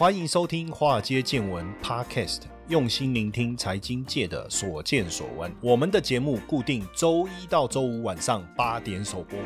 欢迎收听《华尔街见闻》Podcast，用心聆听财经界的所见所闻。我们的节目固定周一到周五晚上八点首播。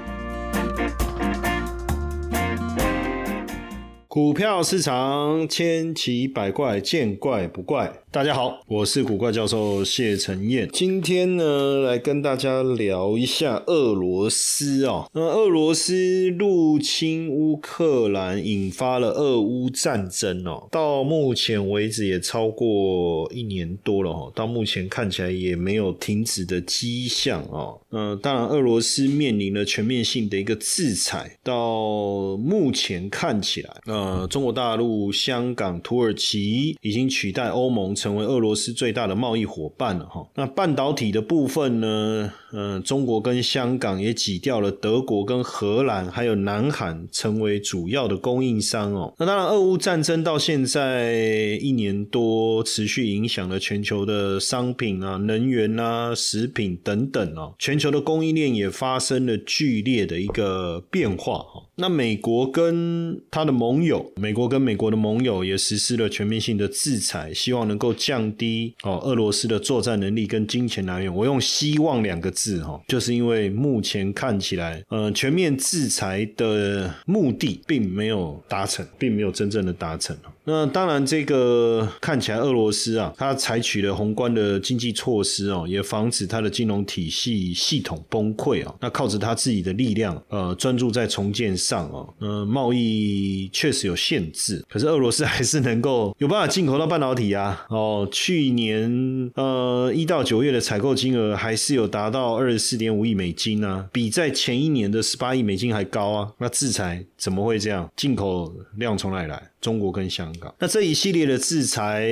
股票市场千奇百怪，见怪不怪。大家好，我是古怪教授谢承彦。今天呢，来跟大家聊一下俄罗斯哦。那俄罗斯入侵乌克兰，引发了俄乌战争哦。到目前为止也超过一年多了哦。到目前看起来也没有停止的迹象哦。嗯，当然，俄罗斯面临了全面性的一个制裁。到目前看起来，呃，中国大陆、香港、土耳其已经取代欧盟。成为俄罗斯最大的贸易伙伴了哈。那半导体的部分呢？嗯，中国跟香港也挤掉了德国跟荷兰，还有南韩成为主要的供应商哦。那当然，俄乌战争到现在一年多，持续影响了全球的商品啊、能源啊、食品等等哦。全球的供应链也发生了剧烈的一个变化哈。那美国跟他的盟友，美国跟美国的盟友也实施了全面性的制裁，希望能够降低哦俄罗斯的作战能力跟金钱来源。我用“希望”两个字哈，就是因为目前看起来，呃，全面制裁的目的并没有达成，并没有真正的达成。那当然，这个看起来俄罗斯啊，它采取了宏观的经济措施哦，也防止它的金融体系系统崩溃啊。那靠着它自己的力量，呃，专注在重建上哦。呃，贸易确实有限制，可是俄罗斯还是能够有办法进口到半导体啊。哦，去年呃一到九月的采购金额还是有达到二十四点五亿美金啊，比在前一年的十八亿美金还高啊。那制裁怎么会这样？进口量从哪里来？中国跟香那这一系列的制裁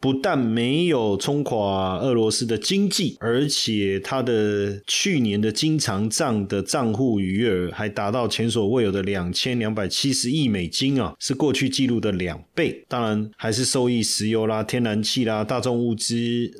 不但没有冲垮俄罗斯的经济，而且它的去年的经常账的账户余额还达到前所未有的两千两百七十亿美金啊，是过去记录的两倍。当然，还是受益石油啦、天然气啦、大众物资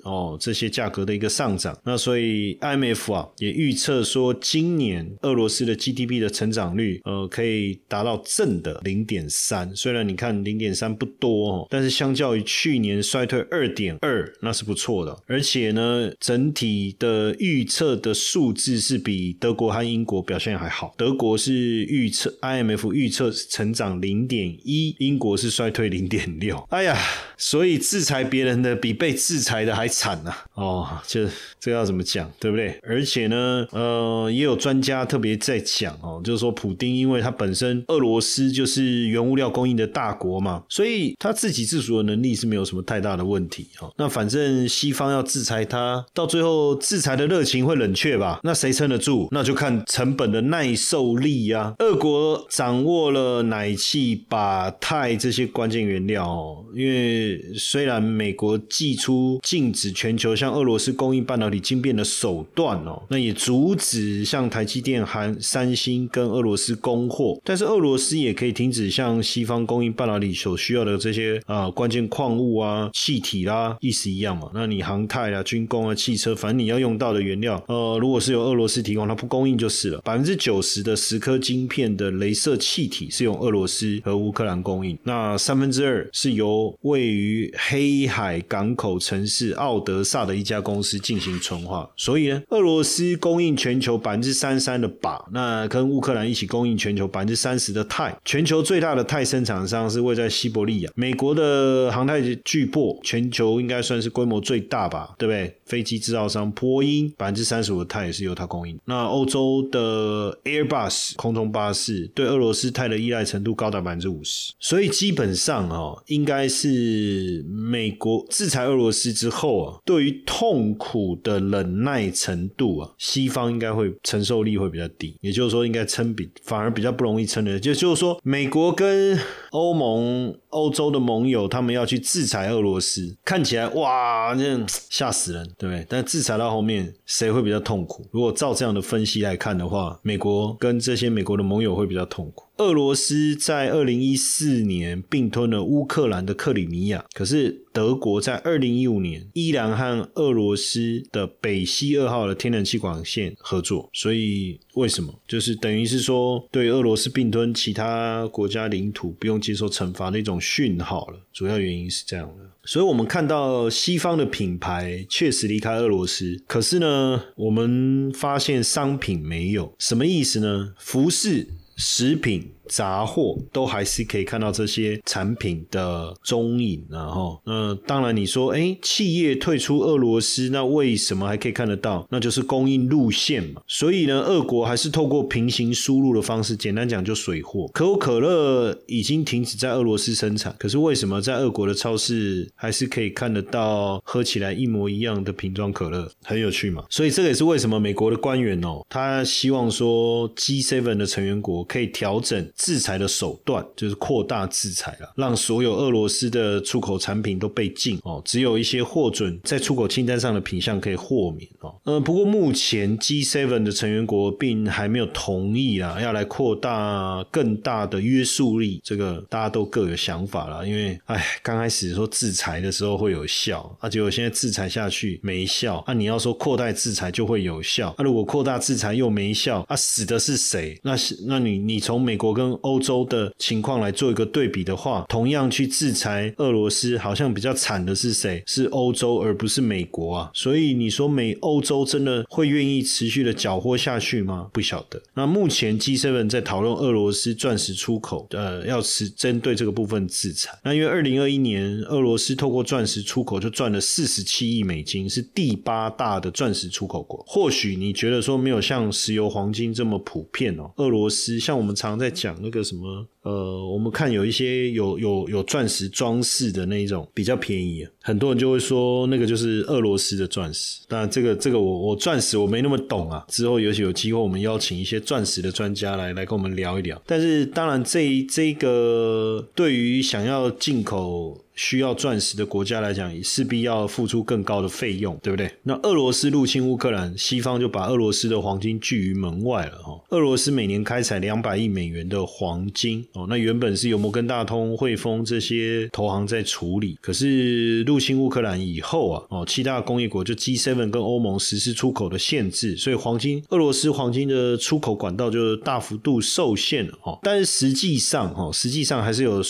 哦这些价格的一个上涨。那所以 IMF 啊也预测说，今年俄罗斯的 GDP 的成长率呃可以达到正的零点三。虽然你。看零点三不多哦，但是相较于去年衰退二点二，那是不错的。而且呢，整体的预测的数字是比德国和英国表现还好。德国是预测 IMF 预测成长零点一，英国是衰退零点六。哎呀，所以制裁别人的比被制裁的还惨呐！哦，这这要怎么讲，对不对？而且呢，呃，也有专家特别在讲哦，就是说普丁，因为他本身俄罗斯就是原物料供应的大。国嘛，所以他自给自足的能力是没有什么太大的问题哈。那反正西方要制裁他，到最后制裁的热情会冷却吧？那谁撑得住？那就看成本的耐受力呀。俄国掌握了奶气、把钛这些关键原料哦。因为虽然美国寄出禁止全球向俄罗斯供应半导体晶片的手段哦，那也阻止向台积电、含三星跟俄罗斯供货，但是俄罗斯也可以停止向西方供应半。导体所需要的这些啊关键矿物啊气体啦，意思一样嘛。那你航太啊、军工啊、汽车，反正你要用到的原料，呃，如果是由俄罗斯提供，它不供应就是了。百分之九十的十颗晶片的镭射气体是由俄罗斯和乌克兰供应，那三分之二是由位于黑海港口城市奥德萨的一家公司进行纯化。所以呢，俄罗斯供应全球百分之三三的钯，那跟乌乌克兰一起供应全球百分之三十的钛。全球最大的钛生产商。是位在西伯利亚，美国的航太巨擘，全球应该算是规模最大吧，对不对？飞机制造商波音百分之三十五的钛也是由它供应。那欧洲的 Airbus 空中巴士对俄罗斯钛的依赖程度高达百分之五十，所以基本上啊，应该是美国制裁俄罗斯之后啊，对于痛苦的忍耐程度啊，西方应该会承受力会比较低，也就是说应该撑比反而比较不容易撑的，就就是说美国跟欧盟。欧洲的盟友，他们要去制裁俄罗斯，看起来哇，那吓死人，对不对？但制裁到后面，谁会比较痛苦？如果照这样的分析来看的话，美国跟这些美国的盟友会比较痛苦。俄罗斯在二零一四年并吞了乌克兰的克里米亚，可是德国在二零一五年依然和俄罗斯的北溪二号的天然气管线合作，所以为什么？就是等于是说对俄罗斯并吞其他国家领土不用接受惩罚的一种讯号了。主要原因是这样的，所以我们看到西方的品牌确实离开俄罗斯，可是呢，我们发现商品没有，什么意思呢？服饰、食品。杂货都还是可以看到这些产品的踪影，然后，那当然你说，哎，企业退出俄罗斯，那为什么还可以看得到？那就是供应路线嘛。所以呢，俄国还是透过平行输入的方式，简单讲就水货。可口可乐已经停止在俄罗斯生产，可是为什么在俄国的超市还是可以看得到喝起来一模一样的瓶装可乐？很有趣嘛。所以这个也是为什么美国的官员哦，他希望说 G7 的成员国可以调整。制裁的手段就是扩大制裁了，让所有俄罗斯的出口产品都被禁哦，只有一些获准在出口清单上的品项可以豁免哦。呃，不过目前 G7 的成员国并还没有同意啊，要来扩大更大的约束力，这个大家都各有想法了。因为哎，刚开始说制裁的时候会有效，啊，结果现在制裁下去没效，啊，你要说扩大制裁就会有效，啊，如果扩大制裁又没效，啊，死的是谁？那是那你你从美国跟跟欧洲的情况来做一个对比的话，同样去制裁俄罗斯，好像比较惨的是谁？是欧洲而不是美国啊。所以你说美欧洲真的会愿意持续的搅和下去吗？不晓得。那目前 G7 在讨论俄罗斯钻石出口，呃，要是针对这个部分制裁。那因为二零二一年俄罗斯透过钻石出口就赚了四十七亿美金，是第八大的钻石出口国。或许你觉得说没有像石油黄金这么普遍哦，俄罗斯像我们常在讲。那个什么，呃，我们看有一些有有有钻石装饰的那一种比较便宜，很多人就会说那个就是俄罗斯的钻石。但这个这个我我钻石我没那么懂啊，之后尤其有机会我们邀请一些钻石的专家来来跟我们聊一聊。但是当然这这个对于想要进口。需要钻石的国家来讲，势必要付出更高的费用，对不对？那俄罗斯入侵乌克兰，西方就把俄罗斯的黄金拒于门外了哈。俄罗斯每年开采两百亿美元的黄金哦，那原本是由摩根大通、汇丰这些投行在处理，可是入侵乌克兰以后啊，哦，七大工业国就 G7 跟欧盟实施出口的限制，所以黄金俄罗斯黄金的出口管道就大幅度受限了哈。但是实际上哦，实际上还是有。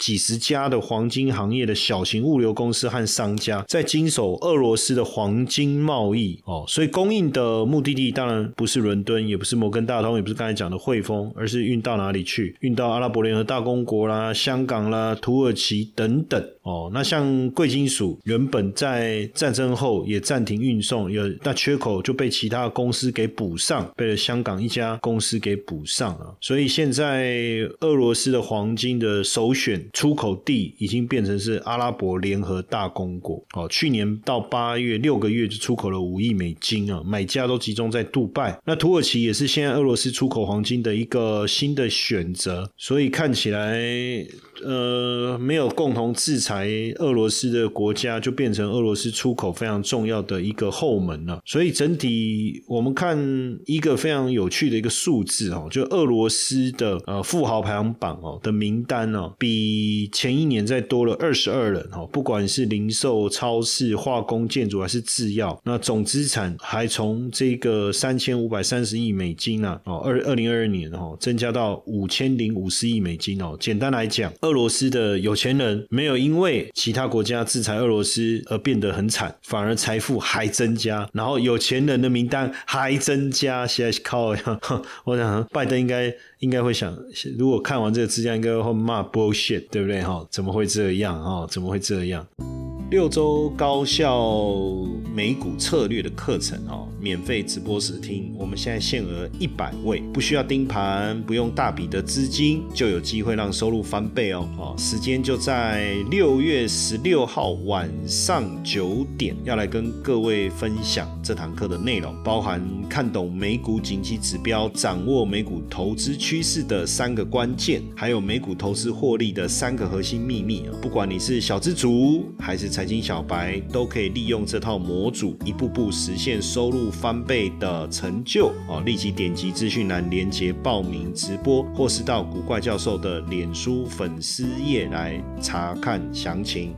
几十家的黄金行业的小型物流公司和商家在经手俄罗斯的黄金贸易哦，所以供应的目的地当然不是伦敦，也不是摩根大通，也不是刚才讲的汇丰，而是运到哪里去？运到阿拉伯联合大公国啦、香港啦、土耳其等等哦。那像贵金属原本在战争后也暂停运送，有那缺口就被其他公司给补上，被了香港一家公司给补上了。所以现在俄罗斯的黄金的首选。出口地已经变成是阿拉伯联合大公国哦，去年到八月六个月就出口了五亿美金啊，买家都集中在杜拜。那土耳其也是现在俄罗斯出口黄金的一个新的选择，所以以看起来。呃，没有共同制裁俄罗斯的国家，就变成俄罗斯出口非常重要的一个后门了。所以整体我们看一个非常有趣的一个数字哦，就俄罗斯的呃富豪排行榜哦的名单哦，比前一年再多了二十二人哦。不管是零售、超市、化工、建筑还是制药，那总资产还从这个三千五百三十亿美金啊哦二二零二二年哦增加到五千零五十亿美金哦。简单来讲，俄罗斯的有钱人没有因为其他国家制裁俄罗斯而变得很惨，反而财富还增加，然后有钱人的名单还增加。现在靠，我想拜登应该应该会想，如果看完这个资料，应该会骂 bullshit，对不对？哈，怎么会这样？哈，怎么会这样？六周高效美股策略的课程哦，免费直播时听。我们现在限额一百位，不需要盯盘，不用大笔的资金，就有机会让收入翻倍哦。哦，时间就在六月十六号晚上九点，要来跟各位分享这堂课的内容，包含看懂美股景气指标、掌握美股投资趋势的三个关键，还有美股投资获利的三个核心秘密啊！不管你是小资族还是财经小白，都可以利用这套模组，一步步实现收入翻倍的成就哦！立即点击资讯栏连接报名直播，或是到古怪教授的脸书粉丝页来查看详情。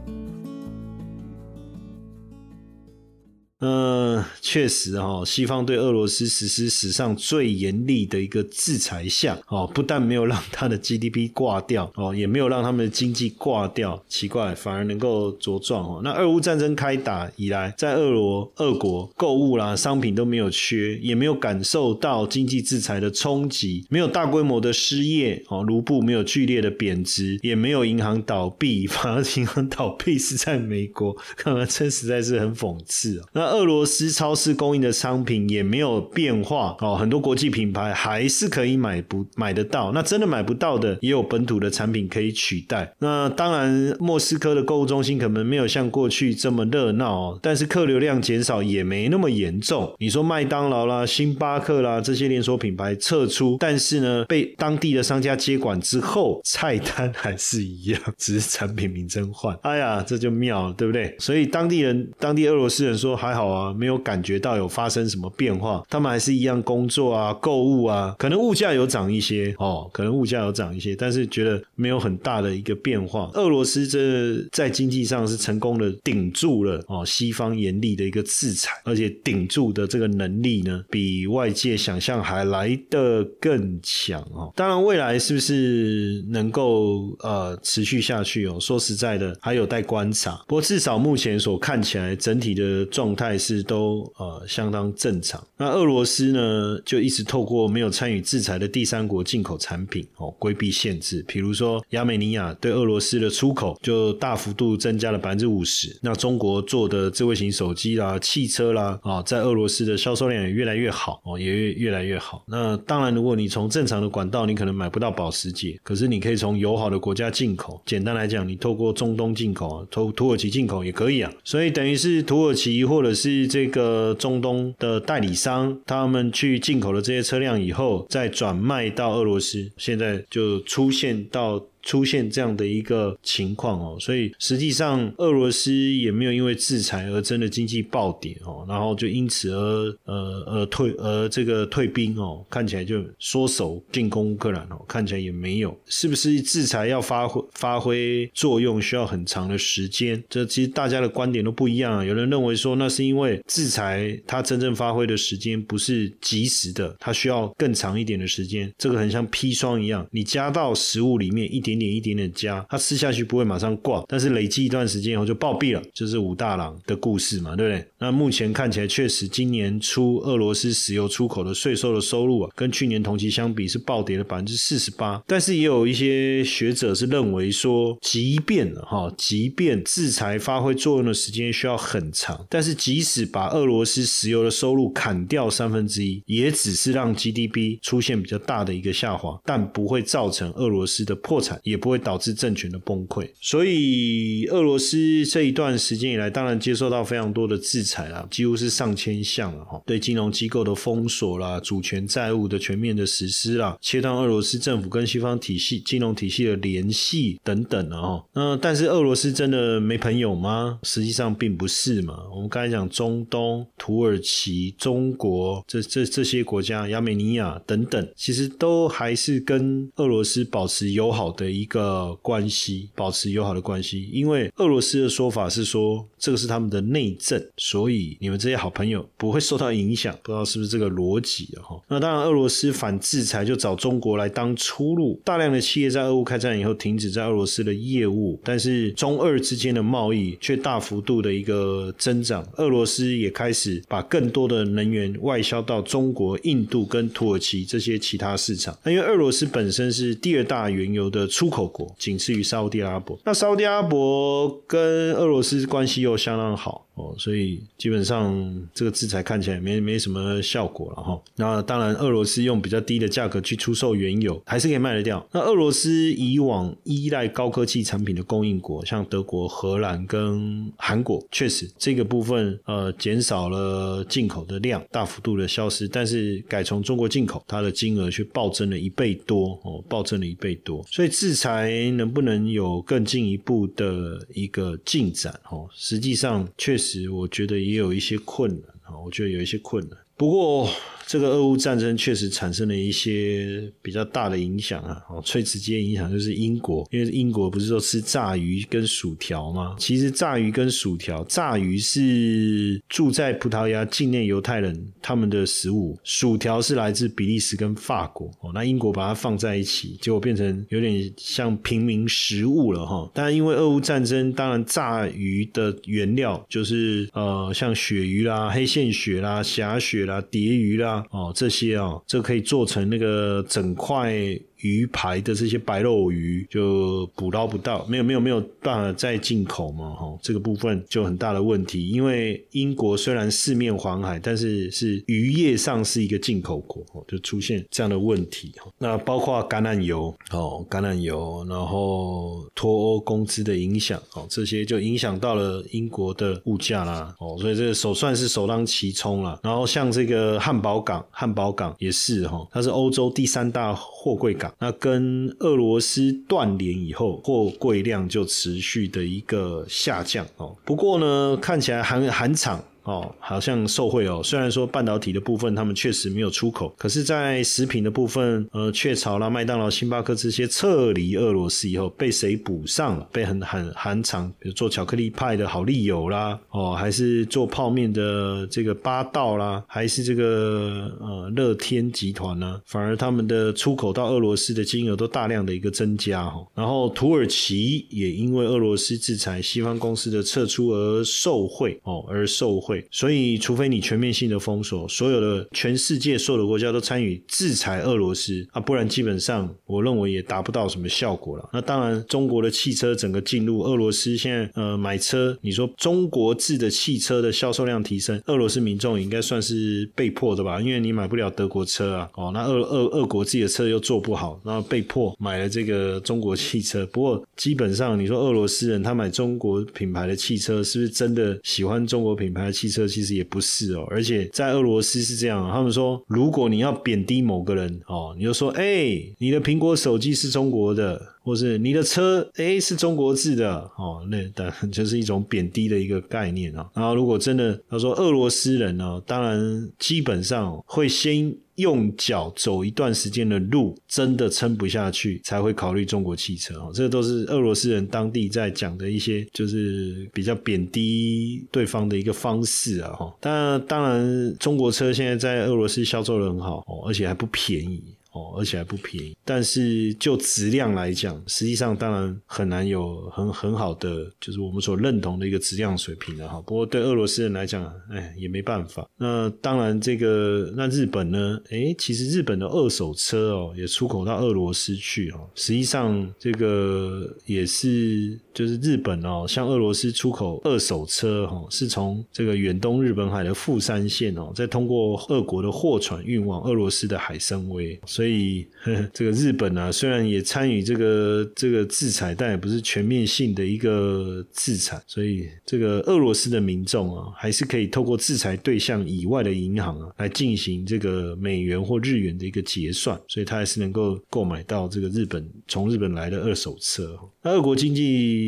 呃，确实哈，西方对俄罗斯实施史上最严厉的一个制裁项哦，不但没有让它的 GDP 挂掉哦，也没有让他们的经济挂掉，奇怪，反而能够茁壮哦。那俄乌战争开打以来，在俄罗俄国购物啦，商品都没有缺，也没有感受到经济制裁的冲击，没有大规模的失业哦，卢布没有剧烈的贬值，也没有银行倒闭，反 而银行倒闭是在美国，看 来真实在是很讽刺哦。那俄罗斯超市供应的商品也没有变化哦，很多国际品牌还是可以买不买得到。那真的买不到的，也有本土的产品可以取代。那当然，莫斯科的购物中心可能没有像过去这么热闹，但是客流量减少也没那么严重。你说麦当劳啦、星巴克啦这些连锁品牌撤出，但是呢，被当地的商家接管之后，菜单还是一样，只是产品名称换。哎呀，这就妙了，对不对？所以当地人、当地俄罗斯人说还好。啊，没有感觉到有发生什么变化，他们还是一样工作啊、购物啊，可能物价有涨一些哦，可能物价有涨一些，但是觉得没有很大的一个变化。俄罗斯这在经济上是成功的顶住了哦西方严厉的一个制裁，而且顶住的这个能力呢，比外界想象还来得更强哦。当然，未来是不是能够呃持续下去哦？说实在的，还有待观察。不过至少目前所看起来，整体的状态。还是都呃相当正常。那俄罗斯呢，就一直透过没有参与制裁的第三国进口产品哦，规避限制。比如说，亚美尼亚对俄罗斯的出口就大幅度增加了百分之五十。那中国做的智慧型手机啦、汽车啦啊，在俄罗斯的销售量也越来越好哦，也越越来越好。那当然，如果你从正常的管道，你可能买不到保时捷，可是你可以从友好的国家进口。简单来讲，你透过中东进口啊，从土耳其进口也可以啊。所以等于是土耳其或者是这个中东的代理商，他们去进口了这些车辆以后，再转卖到俄罗斯，现在就出现到。出现这样的一个情况哦，所以实际上俄罗斯也没有因为制裁而真的经济暴跌哦，然后就因此而呃呃退而这个退兵哦，看起来就缩手进攻乌克兰哦，看起来也没有，是不是制裁要发挥发挥作用需要很长的时间？这其实大家的观点都不一样啊，有人认为说那是因为制裁它真正发挥的时间不是及时的，它需要更长一点的时间，这个很像砒霜一样，你加到食物里面一点。点点一点点加，它吃下去不会马上挂，但是累积一段时间以后就暴毙了，就是武大郎的故事嘛，对不对？那目前看起来确实，今年初俄罗斯石油出口的税收的收入啊，跟去年同期相比是暴跌了百分之四十八。但是也有一些学者是认为说，即便哈，即便制裁发挥作用的时间需要很长，但是即使把俄罗斯石油的收入砍掉三分之一，也只是让 GDP 出现比较大的一个下滑，但不会造成俄罗斯的破产。也不会导致政权的崩溃，所以俄罗斯这一段时间以来，当然接受到非常多的制裁啦，几乎是上千项了哈，对金融机构的封锁啦，主权债务的全面的实施啦，切断俄罗斯政府跟西方体系金融体系的联系等等的哈。那但是俄罗斯真的没朋友吗？实际上并不是嘛。我们刚才讲中东、土耳其、中国这这这些国家，亚美尼亚等等，其实都还是跟俄罗斯保持友好的。一个关系保持友好的关系，因为俄罗斯的说法是说这个是他们的内政，所所以你们这些好朋友不会受到影响。不知道是不是这个逻辑哈？那当然，俄罗斯反制裁就找中国来当出路，大量的企业在俄乌开战以后停止在俄罗斯的业务，但是中俄之间的贸易却大幅度的一个增长。俄罗斯也开始把更多的能源外销到中国、印度跟土耳其这些其他市场。那因为俄罗斯本身是第二大原油的。出口国仅次于沙特阿拉伯，那沙特阿拉伯跟俄罗斯关系又相当好。哦，所以基本上这个制裁看起来没没什么效果了哈。那当然，俄罗斯用比较低的价格去出售原油，还是可以卖得掉。那俄罗斯以往依赖高科技产品的供应国，像德国、荷兰跟韩国，确实这个部分呃减少了进口的量，大幅度的消失，但是改从中国进口，它的金额却暴增了一倍多哦，暴增了一倍多。所以制裁能不能有更进一步的一个进展哦？实际上，确实其实我觉得也有一些困难啊，我觉得有一些困难。不过。这个俄乌战争确实产生了一些比较大的影响啊，哦，最直接影响就是英国，因为英国不是说吃炸鱼跟薯条吗？其实炸鱼跟薯条，炸鱼是住在葡萄牙境内犹太人他们的食物，薯条是来自比利时跟法国哦。那英国把它放在一起，结果变成有点像平民食物了哈。当然，因为俄乌战争，当然炸鱼的原料就是呃，像鳕鱼啦、黑线鳕啦、霞鳕啦、啊蝶鱼啦。哦，这些啊，这可以做成那个整块。鱼排的这些白肉鱼就捕捞不到，没有没有没有办法再进口嘛，哈，这个部分就很大的问题。因为英国虽然四面环海，但是是渔业上是一个进口国，就出现这样的问题。那包括橄榄油哦，橄榄油，然后脱欧工资的影响哦，这些就影响到了英国的物价啦，哦，所以这个首算是首当其冲了。然后像这个汉堡港，汉堡港也是哈，它是欧洲第三大货柜港。那跟俄罗斯断联以后，货柜量就持续的一个下降哦。不过呢，看起来韩韩厂。哦，好像受贿哦。虽然说半导体的部分他们确实没有出口，可是，在食品的部分，呃，雀巢啦、麦当劳、星巴克这些撤离俄罗斯以后，被谁补上了？被很韩韩厂，比如做巧克力派的好利友啦，哦，还是做泡面的这个八道啦，还是这个呃乐天集团呢？反而他们的出口到俄罗斯的金额都大量的一个增加哦。然后土耳其也因为俄罗斯制裁西方公司的撤出而受贿哦，而受贿所以，除非你全面性的封锁，所有的全世界所有的国家都参与制裁俄罗斯啊，不然基本上我认为也达不到什么效果了。那当然，中国的汽车整个进入俄罗斯，现在呃买车，你说中国制的汽车的销售量提升，俄罗斯民众应该算是被迫的吧？因为你买不了德国车啊，哦，那俄俄俄国自己的车又做不好，然后被迫买了这个中国汽车。不过基本上，你说俄罗斯人他买中国品牌的汽车，是不是真的喜欢中国品牌的汽汽车其实也不是哦，而且在俄罗斯是这样，他们说，如果你要贬低某个人哦，你就说，哎，你的苹果手机是中国的。或是你的车哎是中国制的哦，那当然就是一种贬低的一个概念啊。然后如果真的他说俄罗斯人呢，当然基本上会先用脚走一段时间的路，真的撑不下去才会考虑中国汽车哦。这都是俄罗斯人当地在讲的一些，就是比较贬低对方的一个方式啊哈。但当然中国车现在在俄罗斯销售的很好哦，而且还不便宜。哦，而且还不便宜，但是就质量来讲，实际上当然很难有很很好的，就是我们所认同的一个质量水平的哈。不过对俄罗斯人来讲，哎，也没办法。那当然，这个那日本呢？哎，其实日本的二手车哦，也出口到俄罗斯去哦。实际上，这个也是就是日本哦，向俄罗斯出口二手车哈，是从这个远东日本海的富山县哦，再通过俄国的货船运往俄罗斯的海参崴。所以呵呵，这个日本啊，虽然也参与这个这个制裁，但也不是全面性的一个制裁。所以，这个俄罗斯的民众啊，还是可以透过制裁对象以外的银行啊，来进行这个美元或日元的一个结算。所以，他还是能够购买到这个日本从日本来的二手车。那俄国经济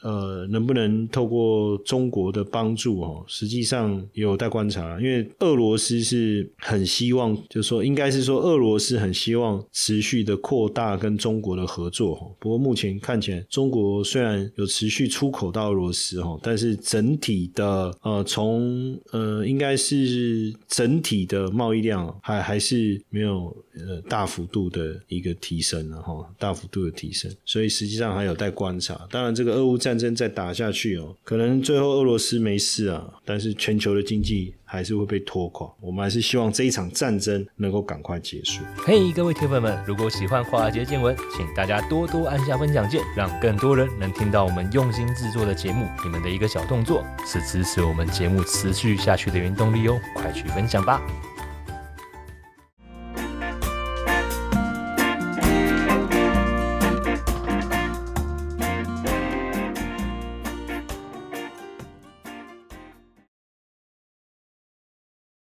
呃，能不能透过中国的帮助哦？实际上有待观察，因为俄罗斯是很希望，就是说，应该是说，俄罗斯很。希望持续的扩大跟中国的合作不过目前看起来，中国虽然有持续出口到俄罗斯哈，但是整体的呃，从呃，应该是整体的贸易量还还是没有呃大幅度的一个提升了哈，大幅度的提升，所以实际上还有待观察。当然，这个俄乌战争再打下去哦，可能最后俄罗斯没事啊，但是全球的经济还是会被拖垮。我们还是希望这一场战争能够赶快结束。嘿，各位铁粉们，如果喜欢华尔街见闻，请大家多多按下分享键，让更多人能听到我们用心制作的节目。你们的一个小动作，是支持我们节目持续下去的原动力哦，快去分享吧！